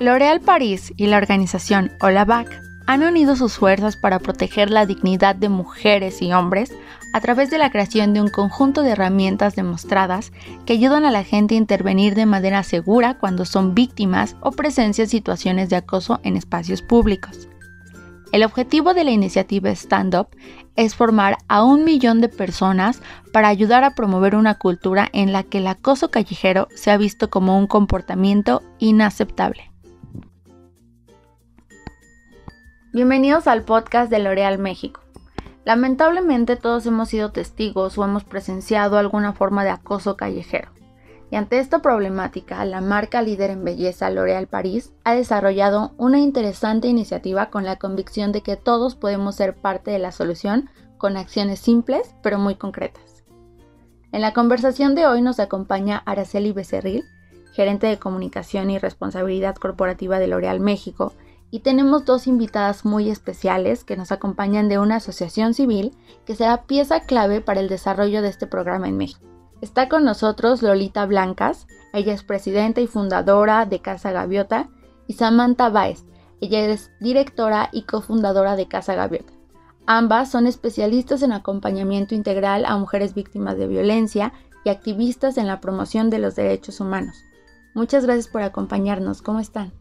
L'Oréal París y la organización Olabac han unido sus fuerzas para proteger la dignidad de mujeres y hombres a través de la creación de un conjunto de herramientas demostradas que ayudan a la gente a intervenir de manera segura cuando son víctimas o presencian situaciones de acoso en espacios públicos. El objetivo de la iniciativa Stand Up es formar a un millón de personas para ayudar a promover una cultura en la que el acoso callejero sea visto como un comportamiento inaceptable. Bienvenidos al podcast de L'Oreal México. Lamentablemente todos hemos sido testigos o hemos presenciado alguna forma de acoso callejero. Y ante esta problemática, la marca líder en belleza L'Oréal París ha desarrollado una interesante iniciativa con la convicción de que todos podemos ser parte de la solución con acciones simples pero muy concretas. En la conversación de hoy nos acompaña Araceli Becerril, gerente de comunicación y responsabilidad corporativa de L'Oréal México, y tenemos dos invitadas muy especiales que nos acompañan de una asociación civil que será pieza clave para el desarrollo de este programa en México. Está con nosotros Lolita Blancas, ella es presidenta y fundadora de Casa Gaviota, y Samantha Baez, ella es directora y cofundadora de Casa Gaviota. Ambas son especialistas en acompañamiento integral a mujeres víctimas de violencia y activistas en la promoción de los derechos humanos. Muchas gracias por acompañarnos. ¿Cómo están?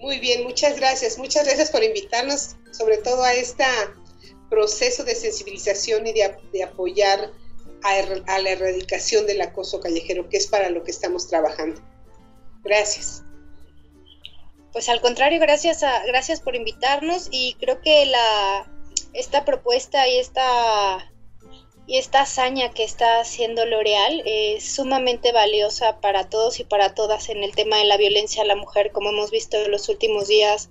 Muy bien, muchas gracias. Muchas gracias por invitarnos, sobre todo a este proceso de sensibilización y de, apoyar a, la erradicación del acoso callejero, que es para lo que estamos trabajando. Gracias. Pues al contrario, gracias, a, gracias por invitarnos y creo que la, esta propuesta y esta y esta hazaña que está haciendo L'Oreal es sumamente valiosa para todos y para todas en el tema de la violencia a la mujer, como hemos visto en los últimos días.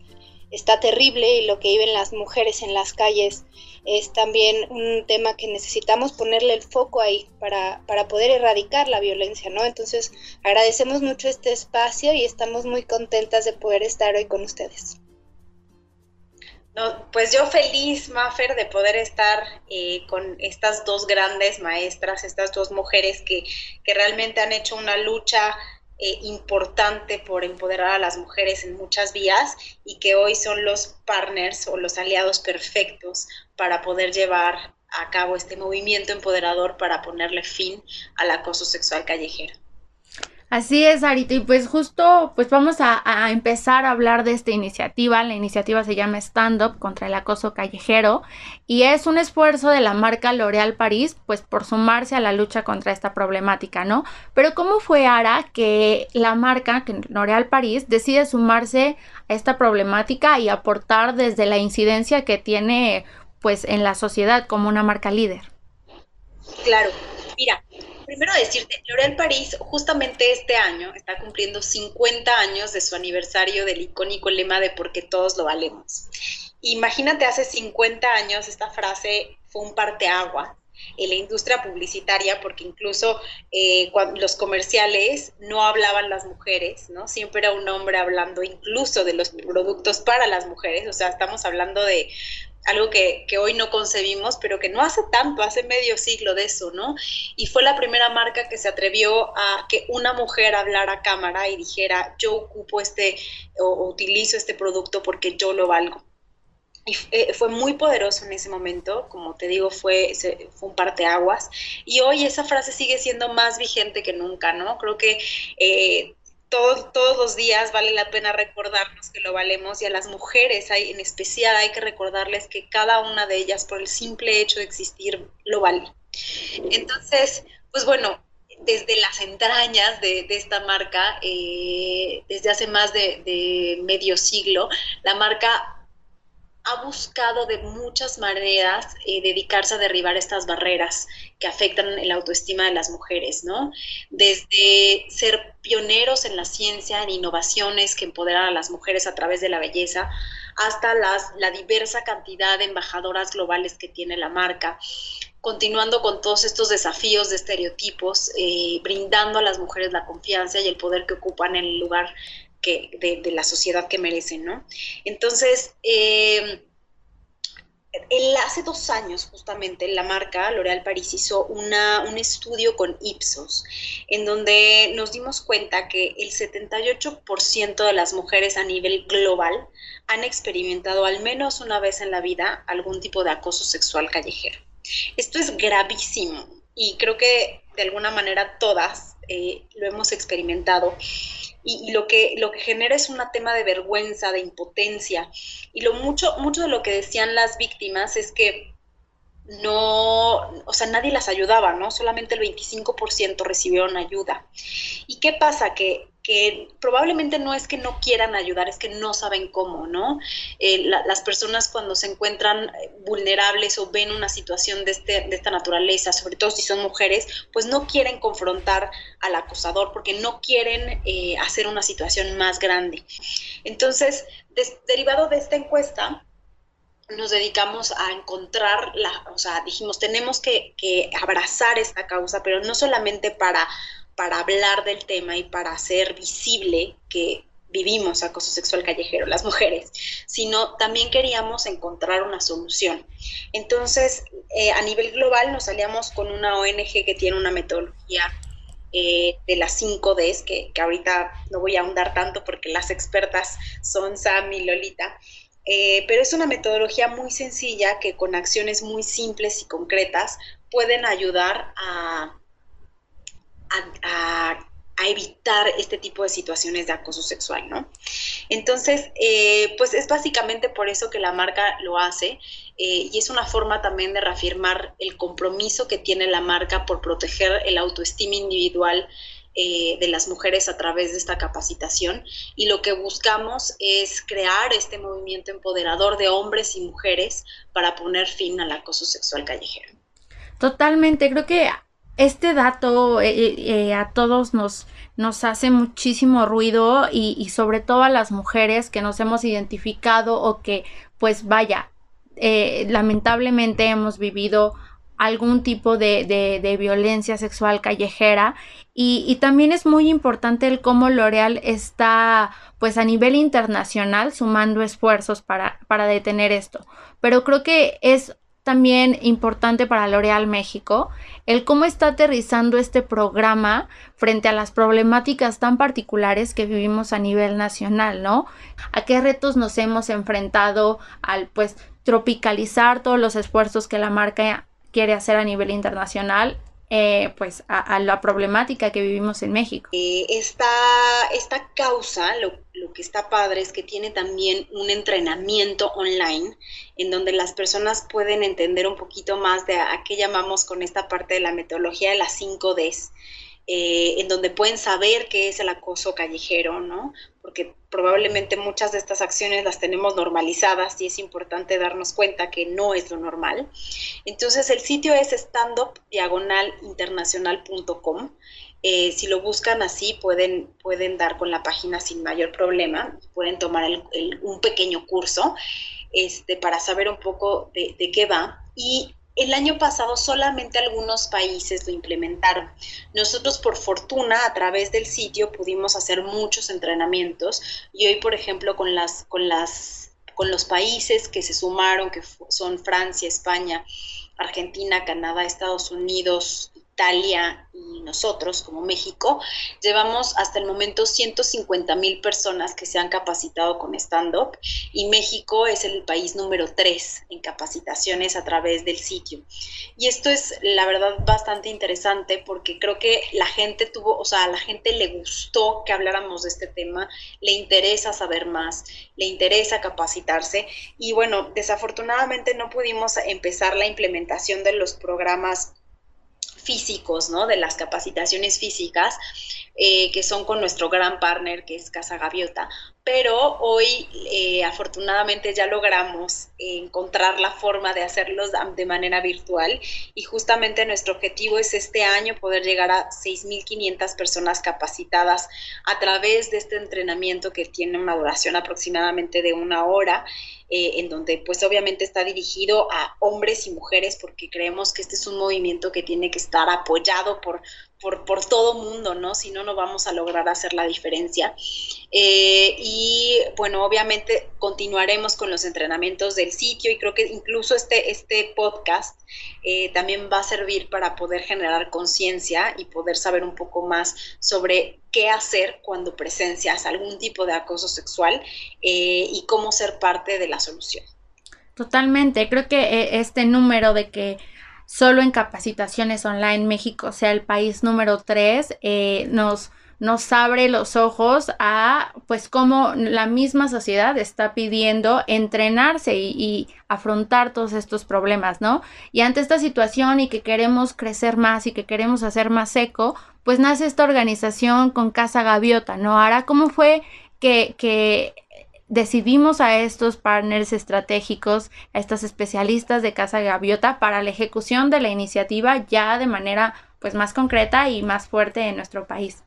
Está terrible y lo que viven las mujeres en las calles es también un tema que necesitamos ponerle el foco ahí para, para poder erradicar la violencia, ¿no? Entonces agradecemos mucho este espacio y estamos muy contentas de poder estar hoy con ustedes pues yo feliz, Mafer, de poder estar eh, con estas dos grandes maestras, estas dos mujeres que, realmente han hecho una lucha eh, importante por empoderar a las mujeres en muchas vías y que hoy son los partners o los aliados perfectos para poder llevar a cabo este movimiento empoderador para ponerle fin al acoso sexual callejero. Así es, Arita, y pues justo pues vamos a, empezar a hablar de esta iniciativa. La iniciativa se llama Stand Up contra el acoso callejero y es un esfuerzo de la marca L'Oréal París pues por sumarse a la lucha contra esta problemática, ¿no? Pero ¿cómo fue, Ara, que la marca, L'Oréal París, decide sumarse a esta problemática y aportar desde la incidencia que tiene pues en la sociedad como una marca líder? Claro, mira, primero decirte, L'Oréal París justamente este año está cumpliendo 50 años de su aniversario del icónico lema de porque todos lo valemos. Imagínate hace 50 años esta frase fue un parteagua en la industria publicitaria, porque incluso eh, cuando los comerciales no hablaban las mujeres, ¿no? Siempre era un hombre hablando incluso de los productos para las mujeres, o sea, estamos hablando de algo que, hoy no concebimos, pero que no hace tanto, hace medio siglo de eso, ¿no? Y fue la primera marca que se atrevió a que una mujer hablara a cámara y dijera, yo ocupo este o, utilizo este producto porque yo lo valgo. Y eh, fue muy poderoso en ese momento, como te digo, fue, fue un parteaguas. Y hoy esa frase sigue siendo más vigente que nunca, ¿no? Creo que eh, todos, todos los días vale la pena recordarnos que lo valemos y a las mujeres hay, en especial hay que recordarles que cada una de ellas por el simple hecho de existir lo vale. Entonces, pues bueno, desde las entrañas de, esta marca, eh, desde hace más de, de medio siglo, la marca ha buscado de muchas maneras eh, dedicarse a derribar estas barreras que afectan el autoestima de las mujeres, ¿no? Desde ser pioneros en la ciencia, en innovaciones que empoderan a las mujeres a través de la belleza, hasta las, la diversa cantidad de embajadoras globales que tiene la marca, continuando con todos estos desafíos de estereotipos, eh, brindando a las mujeres la confianza y el poder que ocupan en el lugar que, de, la sociedad que merecen, ¿no? Entonces, eh, hace dos años, justamente, la marca L'Oréal Paris hizo una, un estudio con Ipsos, en donde nos dimos cuenta que el 78% de las mujeres a nivel global han experimentado al menos una vez en la vida algún tipo de acoso sexual callejero. Esto es gravísimo y creo que de alguna manera todas eh, lo hemos experimentado y, lo, que, lo que genera es un tema de vergüenza, de impotencia. Y lo mucho, mucho de lo que decían las víctimas es que no, o sea, nadie las ayudaba, ¿no? Solamente el 25% recibieron ayuda. ¿Y qué pasa? Que que probablemente no es que no quieran ayudar, es que no saben cómo, ¿no? Eh, las personas cuando se encuentran eh, vulnerables o ven una situación de, este, de esta naturaleza, sobre todo si son mujeres, pues no quieren confrontar al acosador porque no quieren eh, hacer una situación más grande. Entonces, derivado de esta encuesta, nos dedicamos a encontrar, la, o sea, dijimos, tenemos que, que abrazar esta causa, pero no solamente para para hablar del tema y para hacer visible que vivimos acoso sexual callejero, las mujeres, sino también queríamos encontrar una solución. Entonces, eh, a nivel global nos salíamos con una ONG que tiene una metodología eh, de las 5 Ds, que, ahorita no voy a ahondar tanto porque las expertas son Sam y Lolita, eh, pero es una metodología muy sencilla que con acciones muy simples y concretas pueden ayudar a, a, evitar este tipo de situaciones de acoso sexual, ¿no? Entonces, eh, pues es básicamente por eso que la marca lo hace eh, y es una forma también de reafirmar el compromiso que tiene la marca por proteger el autoestima individual eh, de las mujeres a través de esta capacitación y lo que buscamos es crear este movimiento empoderador de hombres y mujeres para poner fin al acoso sexual callejero. Totalmente, creo que este dato eh, eh, eh, a todos nos, nos hace muchísimo ruido y, sobre todo a las mujeres que nos hemos identificado o que pues vaya, lamentablemente hemos vivido algún tipo de, violencia sexual callejera y, también es muy importante el cómo L'Oreal está pues a nivel internacional sumando esfuerzos para, para detener esto. Pero creo que es también importante para L'Oreal México el cómo está aterrizando este programa frente a las problemáticas tan particulares que vivimos a nivel nacional, ¿no? A qué retos nos hemos enfrentado al pues tropicalizar todos los esfuerzos que la marca quiere hacer a nivel internacional eh, pues a, la problemática que vivimos en México. Eh, esta, esta causa, lo, lo, que está padre es que tiene también un entrenamiento online en donde las personas pueden entender un poquito más de a, qué llamamos con esta parte de la metodología de las 5 Ds. Eh, en donde pueden saber qué es el acoso callejero, ¿no? Porque probablemente muchas de estas acciones las tenemos normalizadas y es importante darnos cuenta que no es lo normal. Entonces el sitio es standupdiagonalinternacional.com. Eh, si lo buscan así, pueden, pueden dar con la página sin mayor problema, pueden tomar un pequeño curso este, para saber un poco de, de qué va. Y el año pasado solamente algunos países lo implementaron. Nosotros, por fortuna, a través del sitio pudimos hacer muchos entrenamientos y hoy, por ejemplo, con las, con las, con los países que se sumaron, que son Francia, España, Argentina, Canadá, Estados Unidos, Italia y nosotros como México, llevamos hasta el momento 150 mil personas que se han capacitado con stand-up y México es el país número 3 en capacitaciones a través del sitio. Y esto es la verdad bastante interesante porque creo que la gente tuvo, o sea, a la gente le gustó que habláramos de este tema, le interesa saber más, le interesa capacitarse y bueno, desafortunadamente no pudimos empezar la implementación de los programas físicos, ¿no? De las capacitaciones físicas, eh, que son con nuestro gran partner, que es Casa Gaviota. Pero hoy, eh, afortunadamente, ya logramos encontrar la forma de hacerlos de manera virtual y justamente nuestro objetivo es este año poder llegar a 6.500 personas capacitadas a través de este entrenamiento que tiene una duración aproximadamente de una hora eh, en donde pues obviamente está dirigido a hombres y mujeres porque creemos que este es un movimiento que tiene que estar apoyado por, por, por todo mundo, ¿no? Si no, no vamos a lograr hacer la diferencia. Eh, y bueno, obviamente continuaremos con los entrenamientos del sitio y creo que incluso este, este podcast eh, también va a servir para poder generar conciencia y poder saber un poco más sobre qué hacer cuando presencias algún tipo de acoso sexual y cómo ser parte de la solución. Totalmente, creo que este número de que solo en capacitaciones online México sea el país número 3, eh, nos, nos abre los ojos a pues cómo la misma sociedad está pidiendo entrenarse y, afrontar todos estos problemas, ¿no? Y ante esta situación y que queremos crecer más y que queremos hacer más eco, pues nace esta organización con Casa Gaviota, ¿no? Ahora, ¿cómo fue que, decidimos a estos partners estratégicos, a estos especialistas de Casa Gaviota para la ejecución de la iniciativa ya de manera pues más concreta y más fuerte en nuestro país.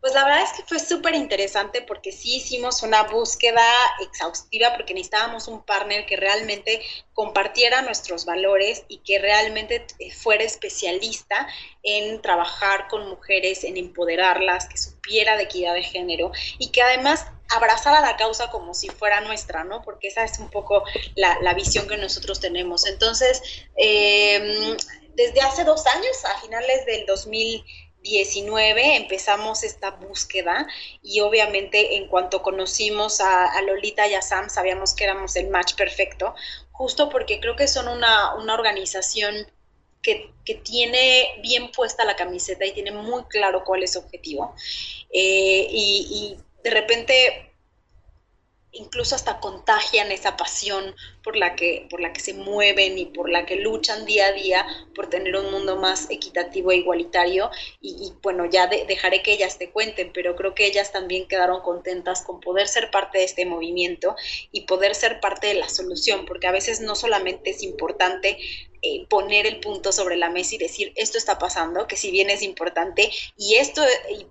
Pues la verdad es que fue súper interesante porque sí hicimos una búsqueda exhaustiva porque necesitábamos un partner que realmente compartiera nuestros valores y que realmente eh, fuera especialista en trabajar con mujeres, en empoderarlas, que supiera de equidad de género y que además abrazara la causa como si fuera nuestra, ¿no? Porque esa es un poco la, visión que nosotros tenemos. Entonces, em, desde hace dos años, a finales del 2000 19 empezamos esta búsqueda y obviamente en cuanto conocimos a, Lolita y a Sam sabíamos que éramos el match perfecto, justo porque creo que son una, organización que, tiene bien puesta la camiseta y tiene muy claro cuál es su objetivo. Eh, y de repente incluso hasta contagian esa pasión por la que por la que se mueven y por la que luchan día a día por tener un mundo más equitativo e igualitario. Y, bueno ya dejaré que ellas te cuenten pero creo que ellas también quedaron contentas con poder ser parte de este movimiento y poder ser parte de la solución porque a veces no solamente es importante eh, poner el punto sobre la mesa y decir esto está pasando, que si bien es importante y esto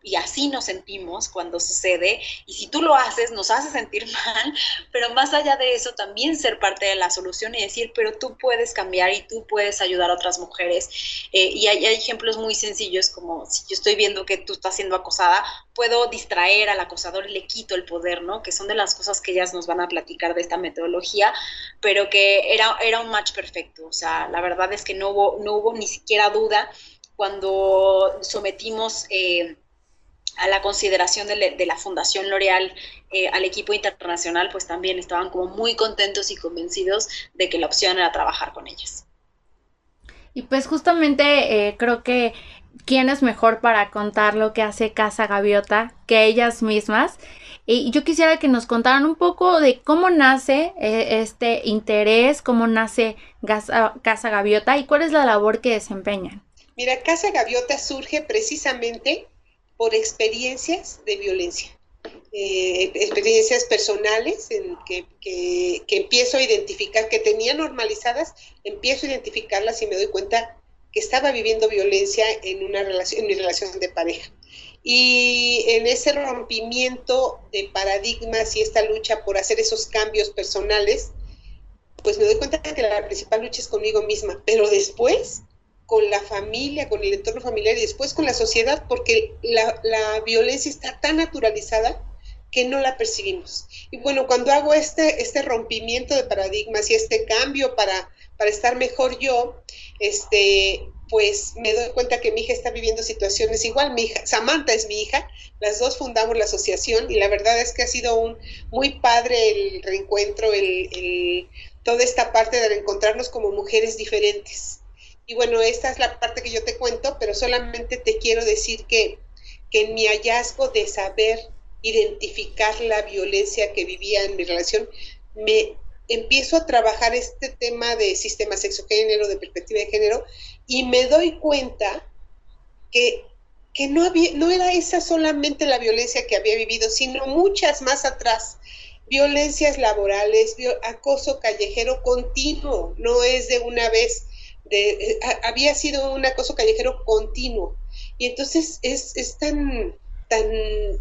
y, así nos sentimos cuando sucede y si tú lo haces nos hace sentir mal, pero más allá de eso también ser parte de la solución y decir pero tú puedes cambiar y tú puedes ayudar a otras mujeres. Eh, y hay, hay, ejemplos muy sencillos como si yo estoy viendo que tú estás siendo acosada, puedo distraer al acosador y le quito el poder, ¿no? Que son de las cosas que ellas nos van a platicar de esta metodología, pero que era, era un match perfecto, o sea, la verdad es que no hubo, no hubo ni siquiera duda cuando sometimos eh, a la consideración de, la Fundación L'Oreal eh, al equipo internacional, pues también estaban como muy contentos y convencidos de que la opción era trabajar con ellas. Y pues justamente eh, creo que quién es mejor para contar lo que hace Casa Gaviota que ellas mismas. Y yo quisiera que nos contaran un poco de cómo nace eh, este interés, cómo nace Casa Gaviota y cuál es la labor que desempeñan. Mira, Casa Gaviota surge precisamente por experiencias de violencia, eh, experiencias personales en que, que empiezo a identificar, que tenía normalizadas, empiezo a identificarlas y me doy cuenta que estaba viviendo violencia en una relación, en mi relación de pareja. Y en ese rompimiento de paradigmas y esta lucha por hacer esos cambios personales, pues me doy cuenta que la principal lucha es conmigo misma, pero después con la familia, con el entorno familiar y después con la sociedad, porque la, la violencia está tan naturalizada que no la percibimos. Y bueno, cuando hago este, este rompimiento de paradigmas y este cambio para, para estar mejor yo, este, pues me doy cuenta que mi hija está viviendo situaciones igual. Mi hija, Samantha es mi hija, las dos fundamos la asociación y la verdad es que ha sido un muy padre el reencuentro, el, toda esta parte de reencontrarnos como mujeres diferentes. Y bueno, esta es la parte que yo te cuento, pero solamente te quiero decir que, que en mi hallazgo de saber identificar la violencia que vivía en mi relación, me empiezo a trabajar este tema de sistema sexo-género, de perspectiva de género, y me doy cuenta que, que no, había, no era esa solamente la violencia que había vivido, sino muchas más atrás. Violencias laborales, acoso callejero continuo, no es de una vez, eh, había sido un acoso callejero continuo. Y entonces es, es tan, tan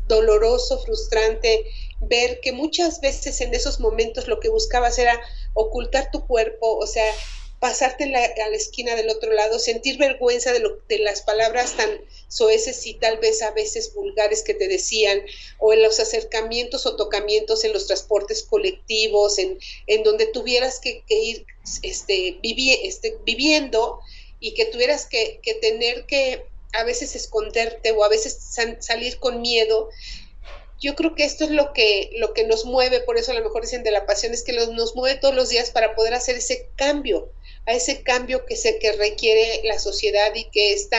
doloroso, frustrante, ver que muchas veces en esos momentos lo que buscabas era ocultar tu cuerpo, o sea, pasarte a la esquina del otro lado, sentir vergüenza de, lo, las palabras tan, soeces y tal vez a veces vulgares que te decían, o en los acercamientos o tocamientos en los transportes colectivos, en, en donde tuvieras que, ir este, este, viviendo y que tuvieras que, que, tener que a veces esconderte o a veces salir con miedo yo creo que esto es lo que, lo que nos mueve, por eso a lo mejor dicen de la pasión, es que nos mueve todos los días para poder hacer ese cambio, a ese cambio que, se, que requiere la sociedad y que esta,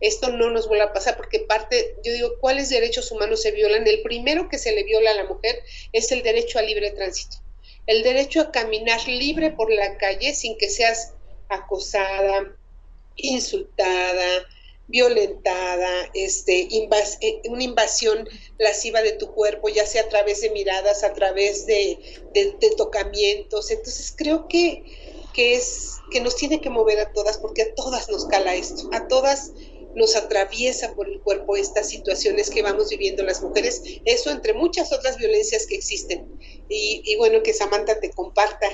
esto no nos vuelva a pasar, porque parte, yo digo, ¿cuáles derechos humanos se violan? El primero que se le viola a la mujer es el derecho a libre tránsito, el derecho a caminar libre por la calle sin que seas acosada, insultada, violentada, este, eh, una invasión lasciva de tu cuerpo, ya sea a través de miradas, a través de, tocamientos. Entonces creo que, que, es, que nos tiene que mover a todas, porque a todas nos cala esto, a todas nos atraviesa por el cuerpo estas situaciones que vamos viviendo las mujeres, eso entre muchas otras violencias que existen. Y, y bueno, que Samantha te comparta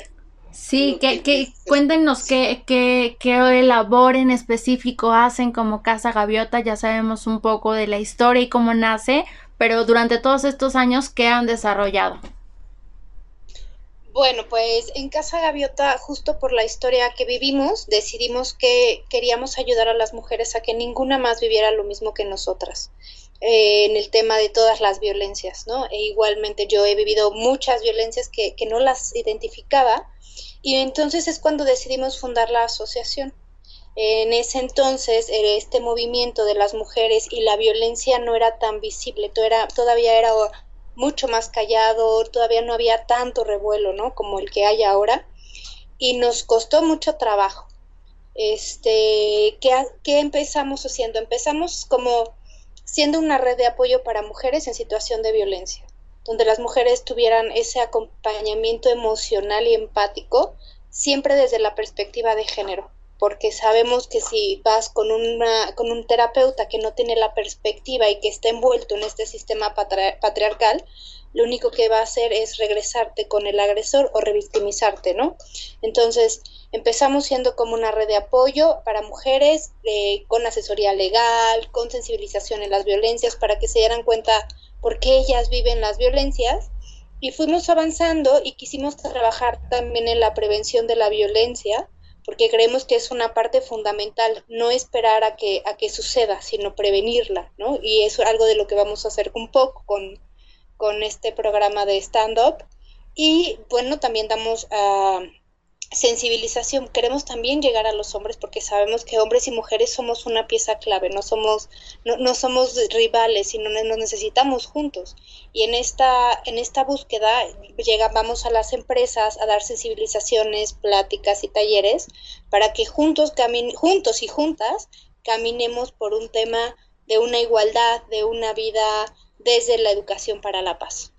Sí, que, que cuéntenos qué, qué, qué labor en específico hacen como Casa Gaviota, ya sabemos un poco de la historia y cómo nace, pero durante todos estos años, ¿qué han desarrollado? Bueno, pues en Casa Gaviota, justo por la historia que vivimos, decidimos que queríamos ayudar a las mujeres a que ninguna más viviera lo mismo que nosotras. Eh, en el tema de todas las violencias, ¿no? E igualmente yo he vivido muchas violencias que, que no las identificaba, y entonces es cuando decidimos fundar la asociación. En ese entonces este movimiento de las mujeres y la violencia no era tan visible, todavía era mucho más callado, todavía no había tanto revuelo, ¿no? Como el que hay ahora. Y nos costó mucho trabajo. Este, ¿qué, ¿Qué empezamos haciendo? Empezamos como siendo una red de apoyo para mujeres en situación de violencia donde las mujeres tuvieran ese acompañamiento emocional y empático, siempre desde la perspectiva de género, porque sabemos que si vas con, una, con un terapeuta que no tiene la perspectiva y que está envuelto en este sistema patriarcal, lo único que va a hacer es regresarte con el agresor o revictimizarte, ¿no? Entonces, empezamos siendo como una red de apoyo para mujeres, eh, con asesoría legal, con sensibilización en las violencias, para que se dieran cuenta porque ellas viven las violencias y fuimos avanzando y quisimos trabajar también en la prevención de la violencia porque creemos que es una parte fundamental, no esperar a que, a que suceda, sino prevenirla, ¿no? Y es algo de lo que vamos a hacer un poco con, con este programa de stand-up. Y bueno, también damos a sensibilización. Queremos también llegar a los hombres porque sabemos que hombres y mujeres somos una pieza clave, no somos, no, no somos rivales, sino nos necesitamos juntos. Y en esta, en esta búsqueda llegamos a las empresas a dar sensibilizaciones, pláticas y talleres para que juntos, juntos y juntas caminemos por un tema de una igualdad, de una vida desde la educación para la paz.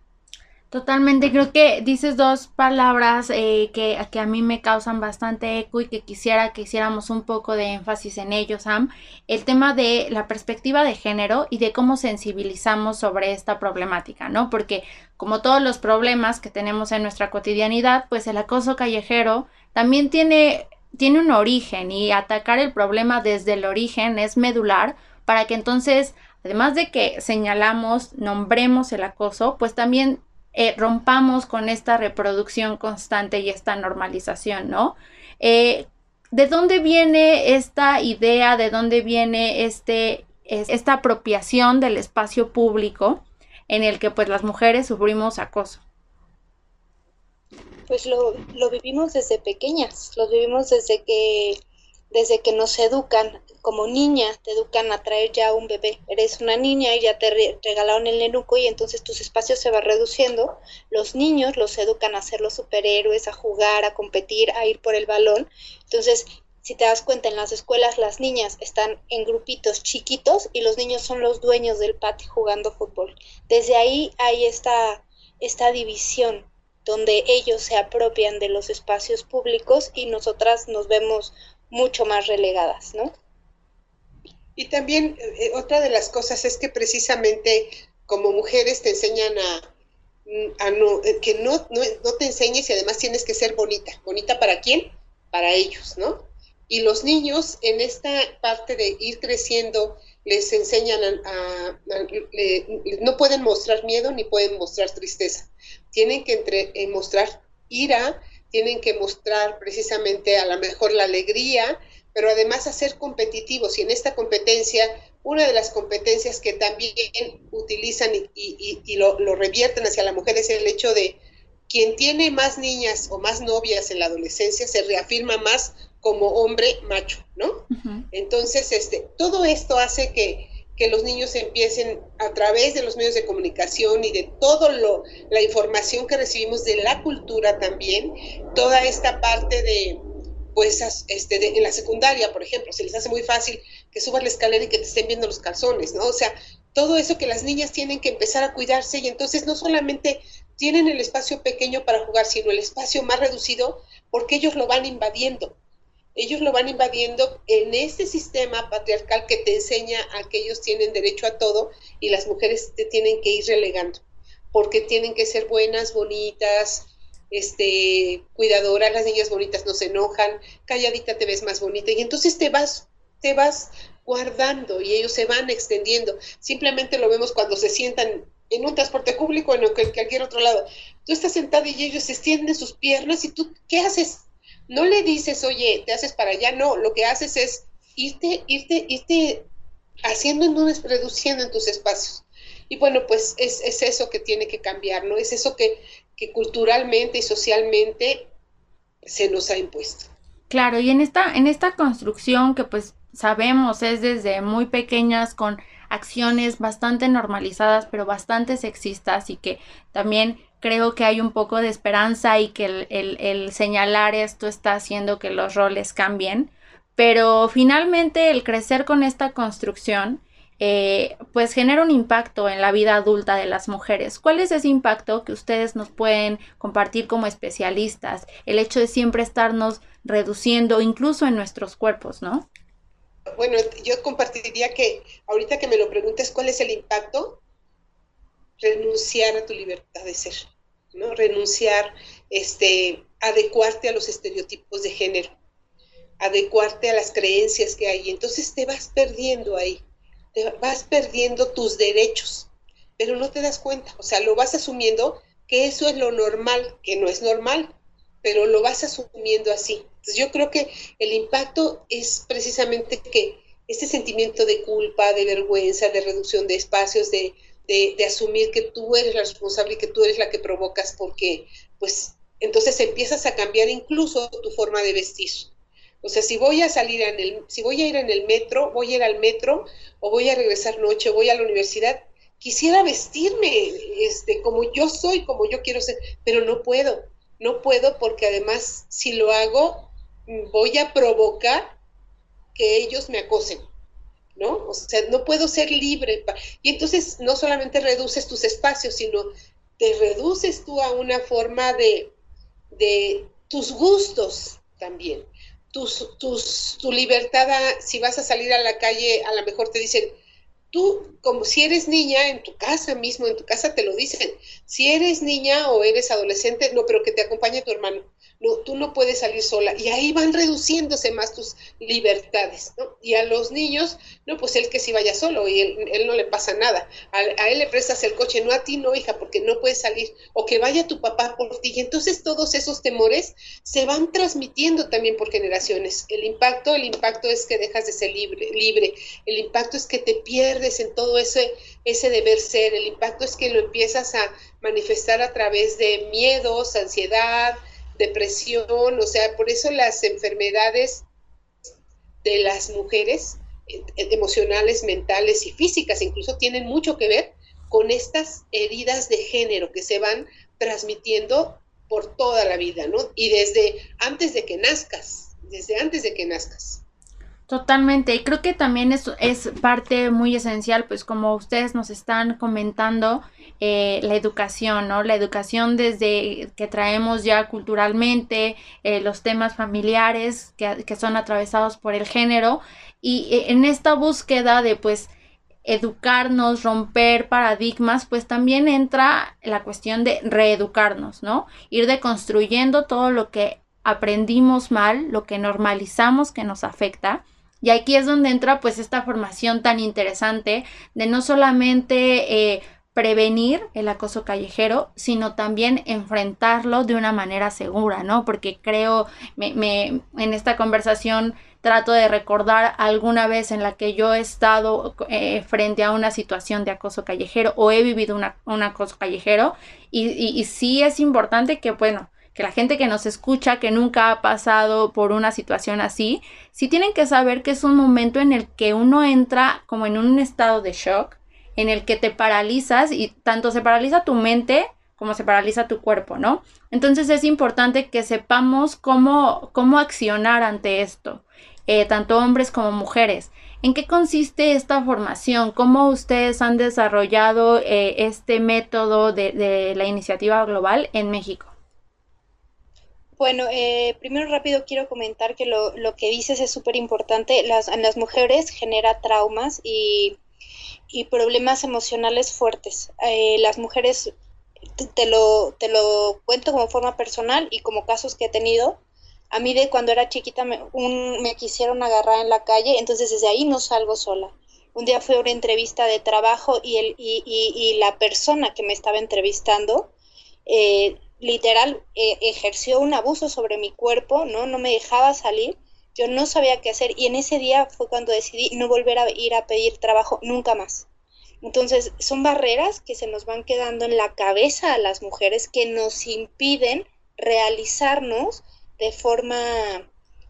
Totalmente, creo que dices dos palabras eh, que, que, a mí me causan bastante eco y que quisiera que hiciéramos un poco de énfasis en ello, Sam. El tema de la perspectiva de género y de cómo sensibilizamos sobre esta problemática, ¿no? Porque como todos los problemas que tenemos en nuestra cotidianidad, pues el acoso callejero también tiene, tiene un origen y atacar el problema desde el origen es medular para que entonces, además de que señalamos, nombremos el acoso, pues también eh, rompamos con esta reproducción constante y esta normalización, ¿no? Eh, ¿De dónde viene esta idea? ¿De dónde viene este, esta apropiación del espacio público en el que pues las mujeres sufrimos acoso? Pues lo, lo vivimos desde pequeñas, lo vivimos desde que, desde que nos educan como niña te educan a traer ya un bebé. Eres una niña y ya te regalaron el nenuco y entonces tus espacios se van reduciendo. Los niños los educan a ser los superhéroes, a jugar, a competir, a ir por el balón. Entonces, si te das cuenta, en las escuelas las niñas están en grupitos chiquitos y los niños son los dueños del patio jugando fútbol. Desde ahí hay esta, esta división donde ellos se apropian de los espacios públicos y nosotras nos vemos mucho más relegadas, ¿no? Y también eh, otra de las cosas es que precisamente como mujeres te enseñan a, mm, no, eh, que no, no, te enseñes y además tienes que ser bonita. ¿Bonita para quién? Para ellos, ¿no? Y los niños en esta parte de ir creciendo les enseñan a, no pueden mostrar miedo ni pueden mostrar tristeza. Tienen que entre, eh, mostrar ira, tienen que mostrar precisamente a lo mejor la alegría, pero además a ser competitivos. Y en esta competencia, una de las competencias que también utilizan y, lo, lo, revierten hacia la mujer es el hecho de quien tiene más niñas o más novias en la adolescencia se reafirma más como hombre macho, ¿no? Entonces, este, todo esto hace que, que, los niños empiecen a través de los medios de comunicación y de todo lo, la información que recibimos de la cultura también, toda esta parte de, pues, este, en la secundaria, por ejemplo, se les hace muy fácil que subas la escalera y que te estén viendo los calzones, ¿no? O sea, todo eso que las niñas tienen que empezar a cuidarse y entonces no solamente tienen el espacio pequeño para jugar, sino el espacio más reducido porque ellos lo van invadiendo ellos lo van invadiendo en este sistema patriarcal que te enseña a que ellos tienen derecho a todo y las mujeres te tienen que ir relegando, porque tienen que ser buenas, bonitas, este, cuidadoras, las niñas bonitas no se enojan, calladita te ves más bonita y entonces te vas, te vas guardando y ellos se van extendiendo. Simplemente lo vemos cuando se sientan en un transporte público o en cualquier otro lado. Tú estás sentada y ellos extienden sus piernas y tú, ¿qué haces? No le dices, oye, te haces para allá, no, lo que haces es irte, irte, irte haciendo, no reduciendo en tus espacios. Y bueno, pues es, eso que tiene que cambiar, ¿no? Es eso que, que culturalmente y socialmente se nos ha impuesto. Claro, y en esta, en esta construcción que pues sabemos es desde muy pequeñas con acciones bastante normalizadas pero bastante sexistas y que también creo que hay un poco de esperanza y que el, señalar esto está haciendo que los roles cambien. Pero finalmente el crecer con esta construcción, eh, pues genera un impacto en la vida adulta de las mujeres. ¿Cuál es ese impacto que ustedes nos pueden compartir como especialistas? El hecho de siempre estarnos reduciendo incluso en nuestros cuerpos, ¿no? Bueno, yo compartiría que ahorita que me lo preguntes, ¿cuál es el impacto? Renunciar a tu libertad de ser. ¿no? Renunciar, este, adecuarte a los estereotipos de género, adecuarte a las creencias que hay. Entonces te vas perdiendo ahí, te vas perdiendo tus derechos, pero no te das cuenta, o sea, lo vas asumiendo que eso es lo normal, que no es normal, pero lo vas asumiendo así. Entonces yo creo que el impacto es precisamente que este sentimiento de culpa, de vergüenza, de reducción de espacios, de, de, asumir que tú eres la responsable y que tú eres la que provocas porque, pues, entonces empiezas a cambiar incluso tu forma de vestir. O sea, si voy a salir en el, si voy a ir en el metro, voy a ir al metro, o voy a regresar noche, voy a la universidad, quisiera vestirme este, como yo soy, como yo quiero ser, pero no puedo, no puedo porque además si lo hago, voy a provocar que ellos me acosen. ¿No? O sea, no puedo ser libre. Y entonces no solamente reduces tus espacios, sino te reduces tú a una forma de, de tus gustos también. Tus, tus, tu libertad, si vas a salir a la calle, a lo mejor te dicen, tú, como si eres niña, en tu casa mismo, en tu casa te lo dicen. Si eres niña o eres adolescente, no, pero que te acompañe tu hermano no, tú no puedes salir sola. Y ahí van reduciéndose más tus libertades. Y a los niños, no, pues él que si vaya solo y él, no le pasa nada. A, él le prestas el coche, no a ti, no, hija, porque no puedes salir. O que vaya tu papá por ti. Y entonces todos esos temores se van transmitiendo también por generaciones. El impacto, el impacto es que dejas de ser libre, libre. El impacto es que te pierdes en todo ese, ese deber ser. El impacto es que lo empiezas a manifestar a través de miedos, ansiedad, depresión, o sea, por eso las enfermedades de las mujeres eh, emocionales, mentales y físicas incluso tienen mucho que ver con estas heridas de género que se van transmitiendo por toda la vida, ¿no? Y desde antes de que nazcas, desde antes de que nazcas. Totalmente, y creo que también es, es parte muy esencial, pues como ustedes nos están comentando, eh, la educación, ¿no? La educación desde que traemos ya culturalmente, eh, los temas familiares que, que, son atravesados por el género, y eh, en esta búsqueda de pues educarnos, romper paradigmas, pues también entra la cuestión de reeducarnos, ¿no? Ir deconstruyendo todo lo que aprendimos mal, lo que normalizamos que nos afecta. Y aquí es donde entra pues esta formación tan interesante de no solamente eh, prevenir el acoso callejero, sino también enfrentarlo de una manera segura, ¿no? Porque creo, me, en esta conversación trato de recordar alguna vez en la que yo he estado eh, frente a una situación de acoso callejero o he vivido un acoso callejero y, y, sí es importante que, bueno, que la gente que nos escucha, que nunca ha pasado por una situación así, sí tienen que saber que es un momento en el que uno entra como en un estado de shock, en el que te paralizas y tanto se paraliza tu mente como se paraliza tu cuerpo, ¿no? Entonces es importante que sepamos cómo, cómo accionar ante esto, eh, tanto hombres como mujeres. ¿En qué consiste esta formación? ¿Cómo ustedes han desarrollado eh, este método de, de la iniciativa global en México? Bueno, eh, primero rápido quiero comentar que lo, lo que dices es súper importante. Las, en las mujeres genera traumas y, y problemas emocionales fuertes. Eh, las mujeres, te lo, te lo cuento como forma personal y como casos que he tenido. A mí de cuando era chiquita me, un, me quisieron agarrar en la calle, entonces desde ahí no salgo sola. Un día fue una entrevista de trabajo y, el, y, y, y la persona que me estaba entrevistando eh, literal eh, ejerció un abuso sobre mi cuerpo, ¿no? No me dejaba salir, yo no sabía qué hacer y en ese día fue cuando decidí no volver a ir a pedir trabajo nunca más. Entonces, son barreras que se nos van quedando en la cabeza a las mujeres que nos impiden realizarnos de forma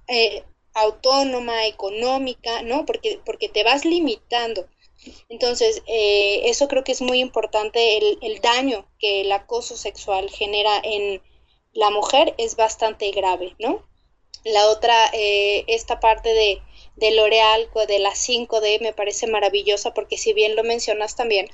eh, autónoma, económica, ¿no? Porque, porque te vas limitando. Entonces, eh, eso creo que es muy importante, el, daño que el acoso sexual genera en la mujer es bastante grave, ¿no? La otra, eh, esta parte de, de L'Oreal, de la 5D, me parece maravillosa porque si bien lo mencionas también,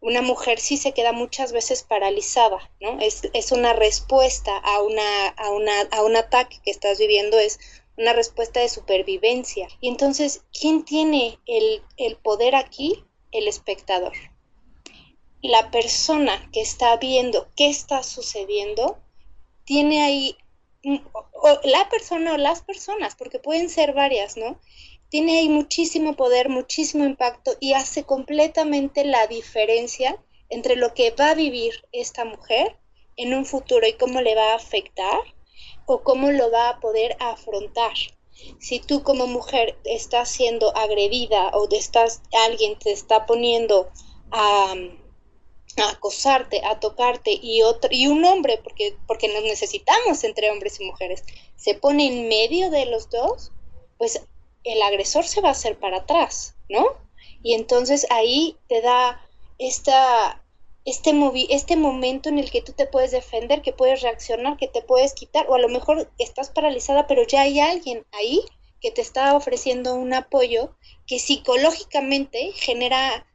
una mujer sí se queda muchas veces paralizada, ¿no? Es, es una respuesta a, una, a, una, a un ataque que estás viviendo, es una respuesta de supervivencia. Y entonces, ¿quién tiene el, poder aquí? El espectador. La persona que está viendo qué está sucediendo tiene ahí, la persona o las personas, porque pueden ser varias, ¿no? Tiene ahí muchísimo poder, muchísimo impacto y hace completamente la diferencia entre lo que va a vivir esta mujer en un futuro y cómo le va a afectar o cómo lo va a poder afrontar. Si tú como mujer estás siendo agredida o estás, alguien te está poniendo a, acosarte, a tocarte y otro y un hombre, porque, porque nos necesitamos entre hombres y mujeres, se pone en medio de los dos, pues el agresor se va a hacer para atrás, ¿no? Y entonces ahí te da esta este, este momento en el que tú te puedes defender, que puedes reaccionar, que te puedes quitar, o a lo mejor estás paralizada, pero ya hay alguien ahí que te está ofreciendo un apoyo que psicológicamente genera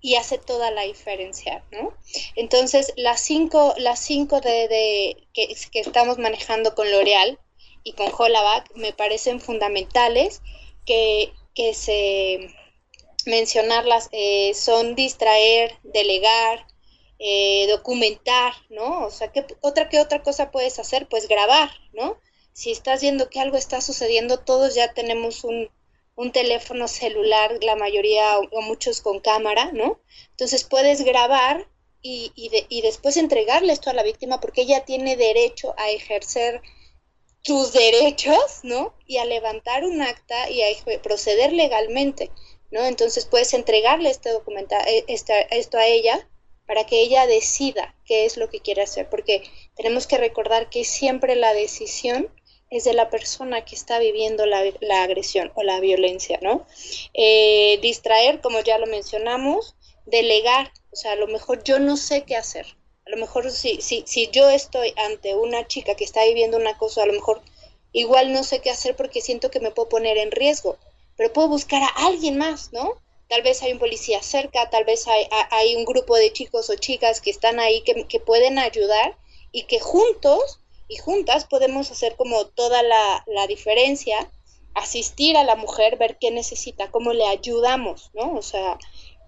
y hace toda la diferencia, ¿no? Entonces, las cinco, las cinco de, que, estamos manejando con L'Oreal y con Holaback me parecen fundamentales que, que se mencionarlas eh, son distraer, delegar, eh, documentar, ¿no? O sea, ¿qué otra que otra cosa puedes hacer? Pues grabar, ¿no? Si estás viendo que algo está sucediendo, todos ya tenemos un, un teléfono celular, la mayoría o, muchos con cámara, ¿no? Entonces puedes grabar y, y, y después entregarle esto a la víctima porque ella tiene derecho a ejercer tus derechos, ¿no? Y a levantar un acta y a proceder legalmente, ¿no? Entonces puedes entregarle este documento, eh, esto a ella para que ella decida qué es lo que quiere hacer, porque tenemos que recordar que siempre la decisión es de la persona que está viviendo la, agresión o la violencia, ¿no? Eh, distraer, como ya lo mencionamos, delegar, o sea, a lo mejor yo no sé qué hacer, a lo mejor si, si, si yo estoy ante una chica que está viviendo una cosa, a lo mejor igual no sé qué hacer porque siento que me puedo poner en riesgo, pero puedo buscar a alguien más, ¿no? Tal vez hay un policía cerca, tal vez hay, un grupo de chicos o chicas que están ahí que, pueden ayudar y que juntos y juntas podemos hacer como toda la, la, diferencia, asistir a la mujer, ver qué necesita, cómo le ayudamos, ¿no? O sea,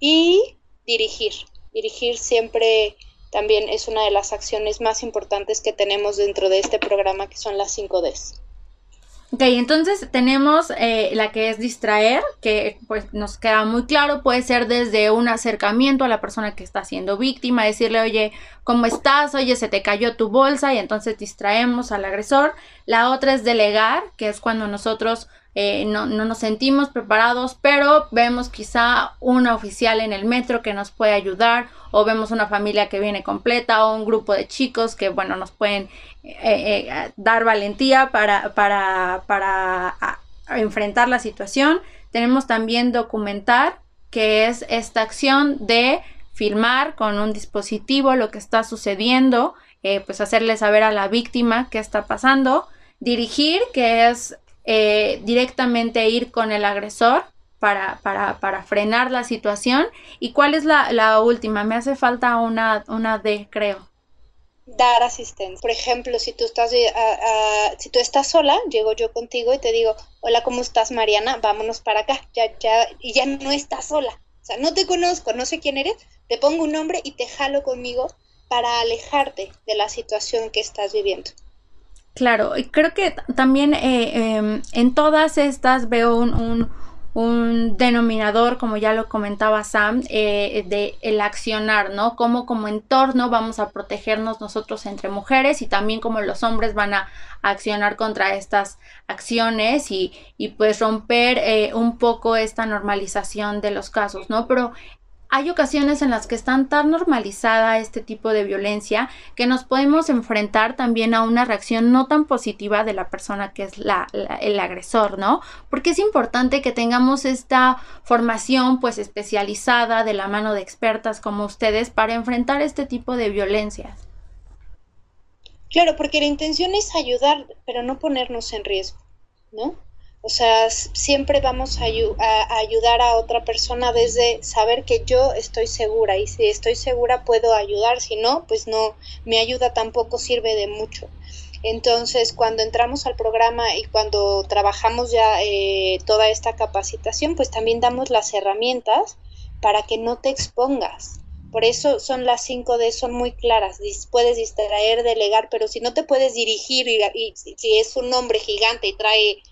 y dirigir. Dirigir siempre también es una de las acciones más importantes que tenemos dentro de este programa, que son las 5 Ds. Ok, entonces tenemos eh, la que es distraer, que pues nos queda muy claro, puede ser desde un acercamiento a la persona que está siendo víctima, decirle, oye, ¿cómo estás? Oye, se te cayó tu bolsa y entonces distraemos al agresor. La otra es delegar, que es cuando nosotros eh, no, no, nos sentimos preparados, pero vemos quizá una oficial en el metro que nos puede ayudar, o vemos una familia que viene completa, o un grupo de chicos que, bueno, nos pueden eh, eh, dar valentía para, para, para enfrentar la situación. Tenemos también documentar, que es esta acción de filmar con un dispositivo lo que está sucediendo, pues hacerle saber a la víctima qué está pasando. Dirigir, que es eh, directamente ir con el agresor para, para, para, frenar la situación. ¿Y cuál es la, la última? Me hace falta una, una D, creo. Dar asistencia. Por ejemplo, si tú estás eh, si tú estás sola, llego yo contigo y te digo, hola, ¿cómo estás, Mariana? Vámonos para acá. Ya, ya, y ya no estás sola. O sea, no te conozco, no sé quién eres, te pongo un nombre y te jalo conmigo para alejarte de la situación que estás viviendo. Claro, creo que también eh, em, en todas estas veo un, un, denominador, como ya lo comentaba Sam, eh, de el accionar, ¿no? Cómo como entorno vamos a protegernos nosotros entre mujeres y también como los hombres van a, accionar contra estas acciones y, y pues romper eh, un poco esta normalización de los casos, ¿no? Pero hay ocasiones en las que están tan normalizada este tipo de violencia que nos podemos enfrentar también a una reacción no tan positiva de la persona que es la, el agresor, ¿no? Porque es importante que tengamos esta formación pues especializada de la mano de expertas como ustedes para enfrentar este tipo de violencias. Claro, porque la intención es ayudar, pero no ponernos en riesgo, ¿no? O sea, siempre vamos a, ayudar a otra persona desde saber que yo estoy segura y si estoy segura puedo ayudar, si no, pues no, mi ayuda tampoco sirve de mucho. Entonces, cuando entramos al programa y cuando trabajamos ya eh, toda esta capacitación, pues también damos las herramientas para que no te expongas. Por eso son las 5 D, son muy claras. Puedes distraer, delegar, pero si no te puedes dirigir y, y si es un hombre gigante y trae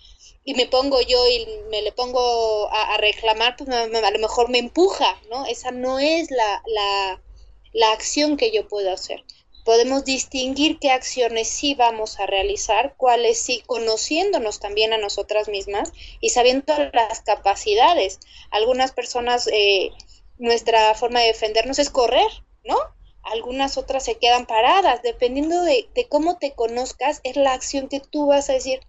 y me pongo yo y me le pongo a, reclamar, pues a lo mejor me empuja, ¿no? Esa no es la, la, la acción que yo puedo hacer. Podemos distinguir qué acciones sí vamos a realizar, cuáles sí, conociéndonos también a nosotras mismas y sabiendo las capacidades. Algunas personas, eh, nuestra forma de defendernos es correr, ¿no? Algunas otras se quedan paradas. Dependiendo de, de cómo te conozcas, es la acción que tú vas a decir,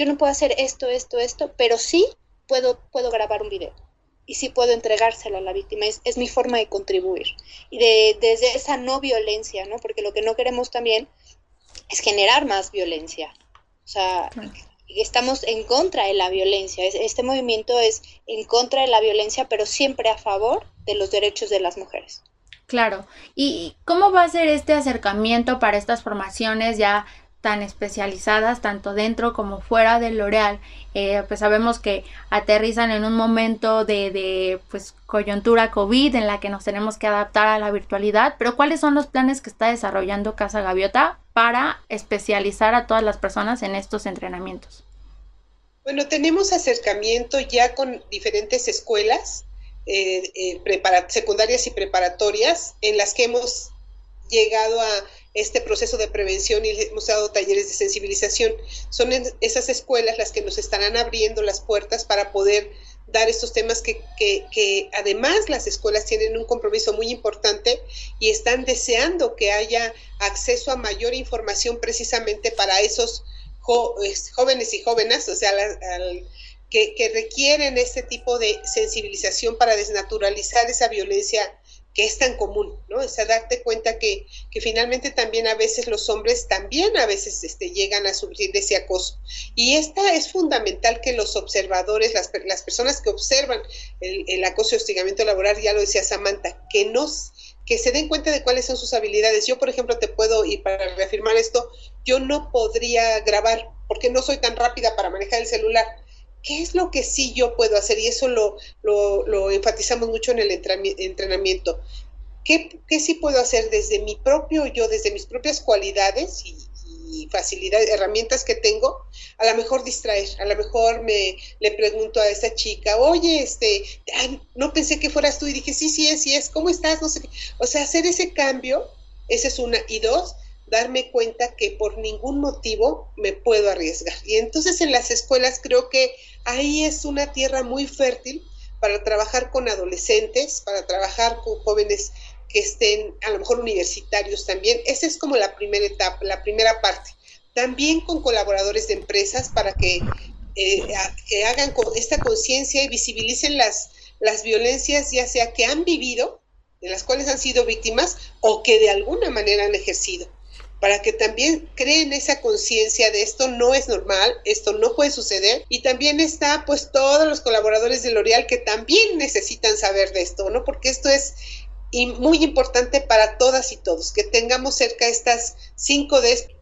yo no puedo hacer esto, esto, esto, pero sí puedo, puedo grabar un video y sí puedo entregárselo a la víctima. Es, es mi forma de contribuir. Y de, desde esa no violencia, ¿no? Porque lo que no queremos también es generar más violencia. O sea, estamos en contra de la violencia. Este movimiento es en contra de la violencia, pero siempre a favor de los derechos de las mujeres. Claro. ¿Y cómo va a ser este acercamiento para estas formaciones ya tan especializadas tanto dentro como fuera del L'Oreal, eh, pues sabemos que aterrizan en un momento de, de, pues coyuntura COVID en la que nos tenemos que adaptar a la virtualidad, pero ¿cuáles son los planes que está desarrollando Casa Gaviota para especializar a todas las personas en estos entrenamientos? Bueno, tenemos acercamiento ya con diferentes escuelas eh, eh secundarias y preparatorias en las que hemos llegado a este proceso de prevención y hemos dado talleres de sensibilización. Son esas escuelas las que nos estarán abriendo las puertas para poder dar estos temas que, que, además las escuelas tienen un compromiso muy importante y están deseando que haya acceso a mayor información precisamente para esos jóvenes y jóvenes, o sea, que, que requieren este tipo de sensibilización para desnaturalizar esa violencia que es tan común, ¿no? O sea, darte cuenta que, que, finalmente también a veces los hombres también a veces este, llegan a sufrir ese acoso. Y esta es fundamental que los observadores, las, las personas que observan el, el, acoso y hostigamiento laboral, ya lo decía Samantha, que nos que se den cuenta de cuáles son sus habilidades. Yo, por ejemplo, te puedo, y para reafirmar esto, yo no podría grabar porque no soy tan rápida para manejar el celular ¿qué es lo que sí yo puedo hacer? Y eso lo, lo, enfatizamos mucho en el entrenamiento. ¿Qué, ¿Qué, sí puedo hacer desde mi propio yo, desde mis propias cualidades y, y facilidades, herramientas que tengo, a lo mejor distraer, a lo mejor me le pregunto a esa chica, oye, este, no pensé que fueras tú y dije, sí, sí es, sí es, ¿cómo estás? No sé O sea, hacer ese cambio, esa es una. Y dos, darme cuenta que por ningún motivo me puedo arriesgar. Y entonces en las escuelas creo que ahí es una tierra muy fértil para trabajar con adolescentes, para trabajar con jóvenes que estén a lo mejor universitarios también. Esa es como la primera etapa, la primera parte. También con colaboradores de empresas para que, eh, hagan esta conciencia y visibilicen las, las violencias, ya sea que han vivido, de las cuales han sido víctimas o que de alguna manera han ejercido para que también creen esa conciencia de esto no es normal, esto no puede suceder. Y también está pues todos los colaboradores de L'Oreal que también necesitan saber de esto, ¿no? Porque esto es muy importante para todas y todos, que tengamos cerca estas cinco D.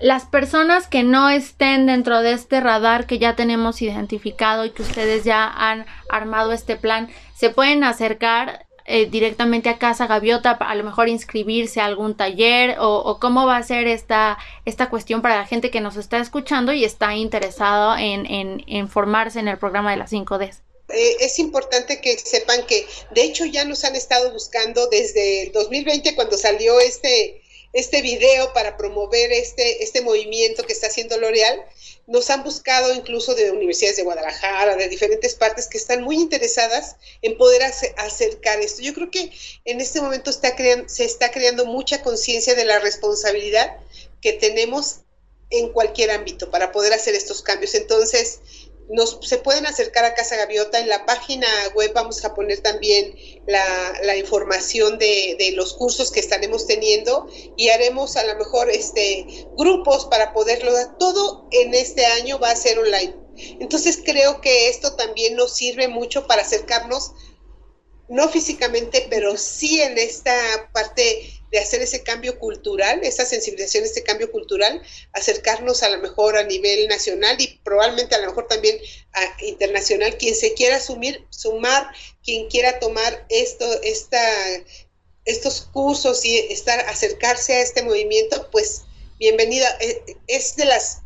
Las personas que no estén dentro de este radar que ya tenemos identificado y que ustedes ya han armado este plan, se pueden acercar eh, directamente a Casa Gaviota, a lo mejor inscribirse a algún taller o, cómo va a ser esta, esta cuestión para la gente que nos está escuchando y está interesado en, en, formarse en el programa de las 5D. Eh, es importante que sepan que de hecho ya nos han estado buscando desde el 2020 cuando salió este, este video para promover este, este movimiento que está haciendo L'Oreal nos han buscado incluso de universidades de Guadalajara, de diferentes partes que están muy interesadas en poder acercar esto. Yo creo que en este momento está se está creando mucha conciencia de la responsabilidad que tenemos en cualquier ámbito para poder hacer estos cambios. Entonces, nos, se pueden acercar a Casa Gaviota. En la página web vamos a poner también la, información de, de, los cursos que estaremos teniendo y haremos a lo mejor este, grupos para poderlo dar. Todo en este año va a ser online. Entonces creo que esto también nos sirve mucho para acercarnos, no físicamente, pero sí en esta parte de hacer ese cambio cultural, esa sensibilización, este cambio cultural, acercarnos a lo mejor a nivel nacional y probablemente a lo mejor también a internacional, quien se quiera asumir, sumar, quien quiera tomar esto, esta, estos cursos y estar, acercarse a este movimiento, pues bienvenida. Eh, es de las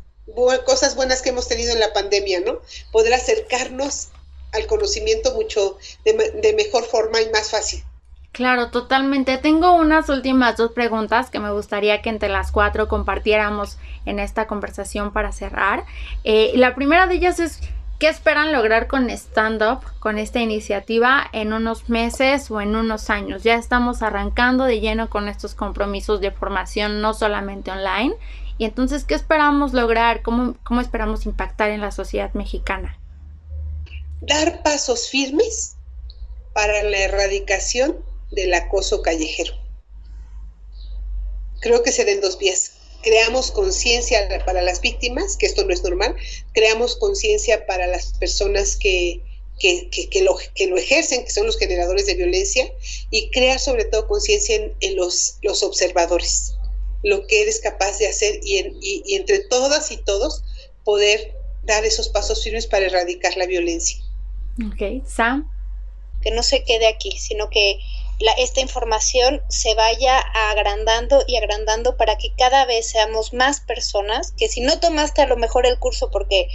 cosas buenas que hemos tenido en la pandemia, ¿no? Poder acercarnos al conocimiento mucho de mejor forma y más fácil. Claro, totalmente. Tengo unas últimas dos preguntas que me gustaría que entre las cuatro compartiéramos en esta conversación para cerrar. Eh, la primera de ellas es, ¿qué esperan lograr con Stand Up, con esta iniciativa en unos meses o en unos años? Ya estamos arrancando de lleno con estos compromisos de formación, no solamente online. Y entonces, ¿qué esperamos lograr? ¿Cómo, cómo esperamos impactar en la sociedad mexicana? Dar pasos firmes para la erradicación del acoso callejero. Creo que se den dos vías. Creamos conciencia para las víctimas, que esto no es normal, creamos conciencia para las personas que, que, lo, que, lo, ejercen, que son los generadores de violencia, y crear sobre todo conciencia en, los, los, observadores, lo que eres capaz de hacer y, y entre todas y todos poder dar esos pasos firmes para erradicar la violencia. Ok, Sam. Que no se quede aquí, sino que esta información se vaya agrandando y agrandando para que cada vez seamos más personas, que si no tomaste a lo mejor el curso porque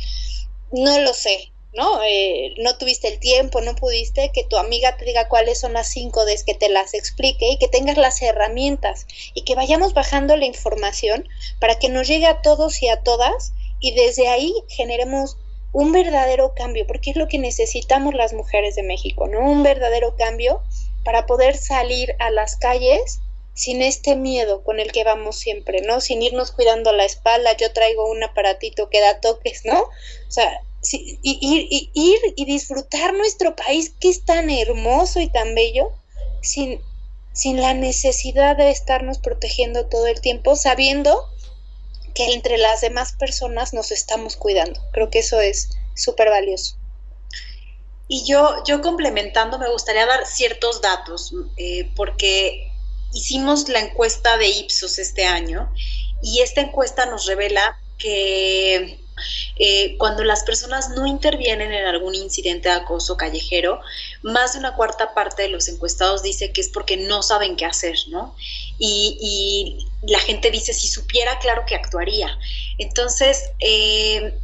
no lo sé, ¿no? Eh, no tuviste el tiempo, no pudiste, que tu amiga te diga cuáles son las cinco Ds, que te las explique y que tengas las herramientas y que vayamos bajando la información para que nos llegue a todos y a todas y desde ahí generemos un verdadero cambio, porque es lo que necesitamos las mujeres de México, ¿no? Un verdadero cambio para poder salir a las calles sin este miedo con el que vamos siempre, ¿no? Sin irnos cuidando la espalda, yo traigo un aparatito que da toques, ¿no? O sea, ir, y, ir y disfrutar nuestro país que es tan hermoso y tan bello, sin, sin la necesidad de estarnos protegiendo todo el tiempo, sabiendo que entre las demás personas nos estamos cuidando. Creo que eso es súper valioso. Y yo, yo complementando, me gustaría dar ciertos datos, eh, porque hicimos la encuesta de Ipsos este año y esta encuesta nos revela que Eh, cuando las personas no intervienen en algún incidente de acoso callejero, más de una cuarta parte de los encuestados dice que es porque no saben qué hacer, ¿no? Y, la gente dice, si supiera, claro que actuaría. Entonces, eh,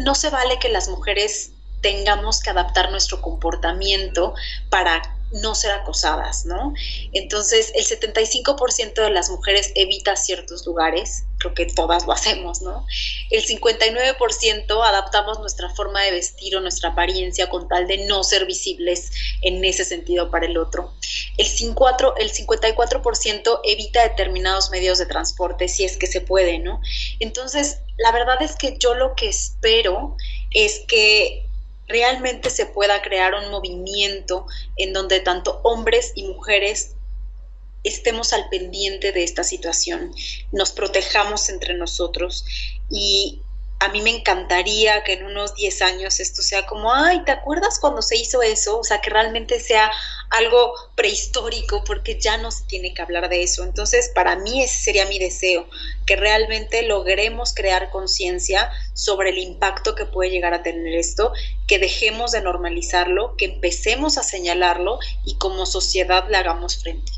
no se vale que las mujeres tengamos que adaptar nuestro comportamiento para no ser acosadas, ¿no? Entonces, el 75% de las mujeres evita ciertos lugares, creo que todas lo hacemos, ¿no? El 59% adaptamos nuestra forma de vestir o nuestra apariencia con tal de no ser visibles en ese sentido para el otro. El, 54, el 54% evita determinados medios de transporte si es que se puede, ¿no? Entonces, la verdad es que yo lo que espero es que realmente se pueda crear un movimiento en donde tanto hombres y mujeres estemos al pendiente de esta situación, nos protejamos entre nosotros y a mí me encantaría que en unos 10 años esto sea como, ay, ¿te acuerdas cuando se hizo eso? O sea, que realmente sea algo prehistórico porque ya no se tiene que hablar de eso. Entonces, para mí ese sería mi deseo, que realmente logremos crear conciencia sobre el impacto que puede llegar a tener esto, que dejemos de normalizarlo, que empecemos a señalarlo y como sociedad le hagamos frente.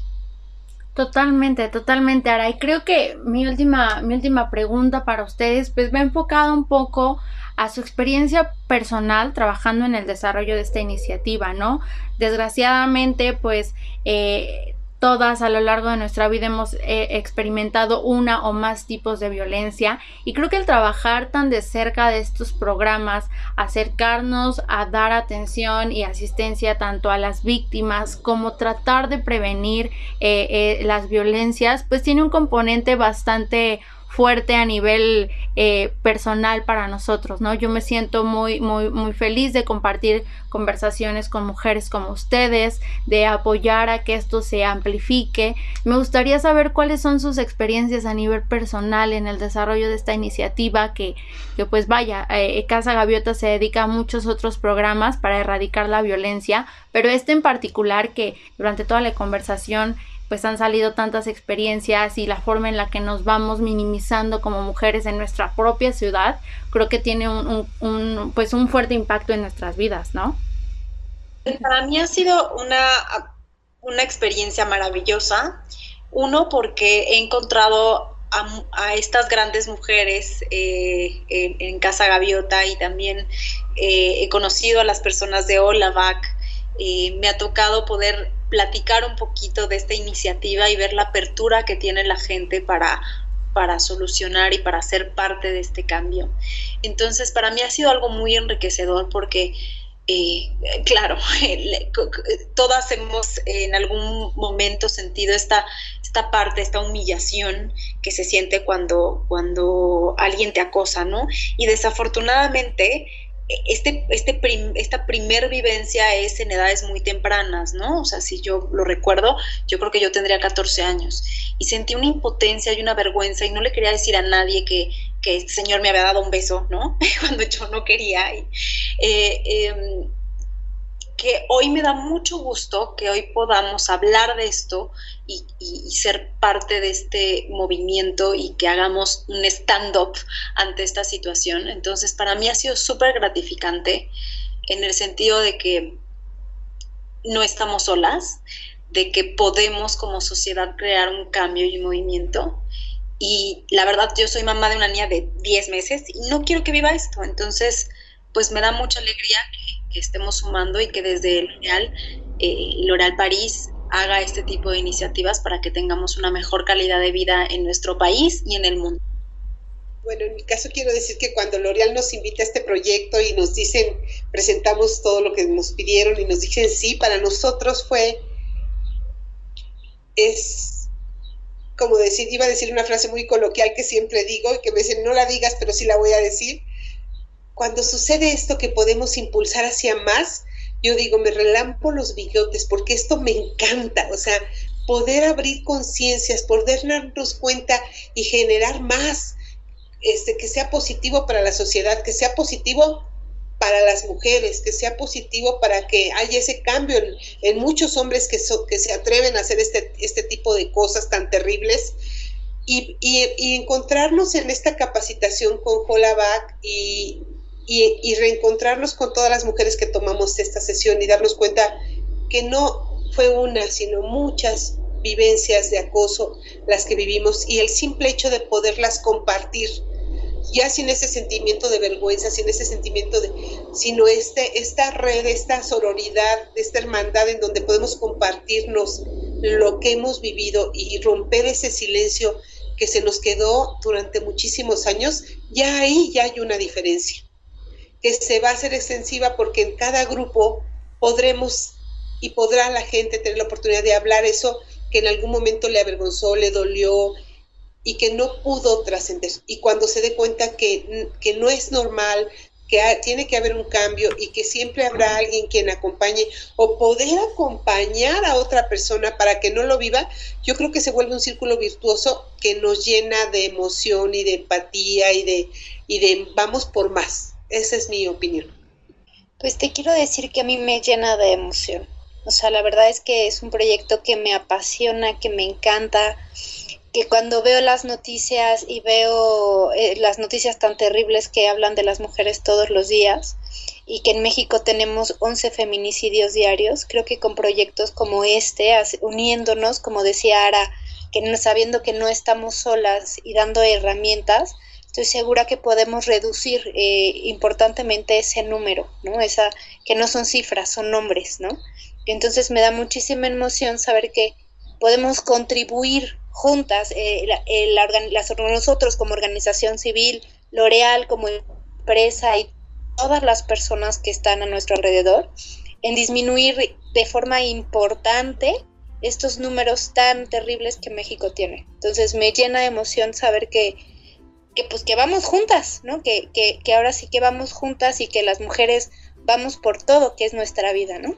Totalmente, totalmente, Ara. Y creo que mi última, mi última pregunta para ustedes, pues va enfocada un poco a su experiencia personal trabajando en el desarrollo de esta iniciativa, ¿no? Desgraciadamente, pues eh, Todas a lo largo de nuestra vida hemos eh, experimentado una o más tipos de violencia. Y creo que el trabajar tan de cerca de estos programas, acercarnos a dar atención y asistencia tanto a las víctimas como tratar de prevenir eh, eh, las violencias, pues tiene un componente bastante fuerte a nivel eh, personal para nosotros, ¿no? Yo me siento muy, muy, muy feliz de compartir conversaciones con mujeres como ustedes, de apoyar a que esto se amplifique. Me gustaría saber cuáles son sus experiencias a nivel personal en el desarrollo de esta iniciativa que, que pues vaya, eh, Casa Gaviota se dedica a muchos otros programas para erradicar la violencia, pero este en particular que durante toda la conversación pues han salido tantas experiencias y la forma en la que nos vamos minimizando como mujeres en nuestra propia ciudad, creo que tiene un, pues un fuerte impacto en nuestras vidas, ¿no? Para mí ha sido una, una experiencia maravillosa. Uno, porque he encontrado a, estas grandes mujeres eh, en, Casa Gaviota y también eh, he conocido a las personas de Olavac. Eh, me ha tocado poder platicar un poquito de esta iniciativa y ver la apertura que tiene la gente para, para solucionar y para ser parte de este cambio. Entonces, para mí ha sido algo muy enriquecedor porque, eh, claro, todas hemos en algún momento sentido esta, esta parte, esta humillación que se siente cuando, cuando alguien te acosa, ¿no? Y desafortunadamente, este, este esta primer vivencia es en edades muy tempranas, ¿no? O sea, si yo lo recuerdo, yo creo que yo tendría 14 años y sentí una impotencia y una vergüenza y no le quería decir a nadie que, que este señor me había dado un beso, ¿no? Cuando yo no quería. Eh, em, que hoy me da mucho gusto que hoy podamos hablar de esto y, ser parte de este movimiento y que hagamos un stand-up ante esta situación. Entonces, para mí ha sido súper gratificante en el sentido de que no estamos solas, de que podemos como sociedad crear un cambio y un movimiento. Y la verdad, yo soy mamá de una niña de 10 meses y no quiero que viva esto. Entonces, pues me da mucha alegría que que estemos sumando y que desde L'Oréal, eh, L'Oréal París haga este tipo de iniciativas para que tengamos una mejor calidad de vida en nuestro país y en el mundo. Bueno, en mi caso quiero decir que cuando L'Oréal nos invita a este proyecto y nos dicen, presentamos todo lo que nos pidieron y nos dicen sí, para nosotros fue, es como decir, iba a decir una frase muy coloquial que siempre digo y que me dicen, no la digas, pero sí la voy a decir, cuando sucede esto que podemos impulsar hacia más, yo digo, me relampo los billotes porque esto me encanta, o sea, poder abrir conciencias, poder darnos cuenta y generar más, este, que sea positivo para la sociedad, que sea positivo para las mujeres, que sea positivo para que haya ese cambio en, muchos hombres que, se atreven a hacer este, este tipo de cosas tan terribles. Y, encontrarnos en esta capacitación con Holaback y, y, reencontrarnos con todas las mujeres que tomamos esta sesión y darnos cuenta que no fue una, sino muchas vivencias de acoso las que vivimos y el simple hecho de poderlas compartir ya sin ese sentimiento de vergüenza, sin ese sentimiento de, sino este, esta red, esta sororidad, esta hermandad en donde podemos compartirnos lo que hemos vivido y romper ese silencio que se nos quedó durante muchísimos años, ya ahí ya hay una diferencia, que se va a hacer extensiva porque en cada grupo podremos y podrá la gente tener la oportunidad de hablar eso que en algún momento le avergonzó, le dolió y que no pudo trascender. Y cuando se dé cuenta que, que no es normal, que tiene que haber un cambio y que siempre habrá alguien quien acompañe o poder acompañar a otra persona para que no lo viva, yo creo que se vuelve un círculo virtuoso que nos llena de emoción y de empatía y de, y de vamos por más. Esa es mi opinión. Pues te quiero decir que a mí me llena de emoción. O sea, la verdad es que es un proyecto que me apasiona, que me encanta que cuando veo las noticias y veo eh, las noticias tan terribles que hablan de las mujeres todos los días y que en México tenemos 11 feminicidios diarios, creo que con proyectos como este, uniéndonos, como decía Ara, que sabiendo que no estamos solas y dando herramientas, estoy segura que podemos reducir eh, importantemente ese número, ¿no? Esa, que no son cifras, son nombres, ¿no? Entonces me da muchísima emoción saber que podemos contribuir juntas, eh, nosotros como organización civil, L'Oreal como empresa y todas las personas que están a nuestro alrededor, en disminuir de forma importante estos números tan terribles que México tiene. Entonces me llena de emoción saber que, que pues que vamos juntas, ¿no? Que, que, ahora sí que vamos juntas y que las mujeres vamos por todo, que es nuestra vida, ¿no?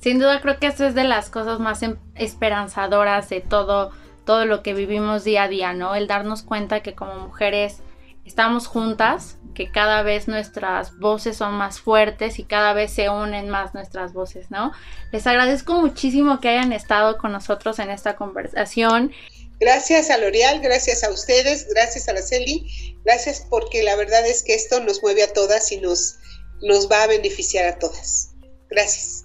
Sin duda creo que eso es de las cosas más em, esperanzadoras de todo todo lo que vivimos día a día, ¿no? El darnos cuenta que como mujeres estamos juntas, que cada vez nuestras voces son más fuertes y cada vez se unen más nuestras voces, ¿no? Les agradezco muchísimo que hayan estado con nosotros en esta conversación. Gracias a L'Oreal, gracias a ustedes, gracias a la Celi, gracias porque la verdad es que esto nos mueve a todas y nos, nos va a beneficiar a todas. Gracias.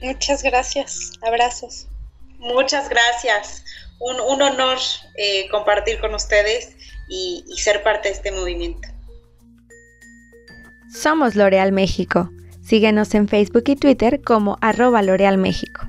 Muchas gracias. Abrazos. Muchas gracias un, honor eh, compartir con ustedes y, y ser parte de este movimiento. Somos L'Oreal México. Síguenos en Facebook y Twitter como arroba L'Oreal México.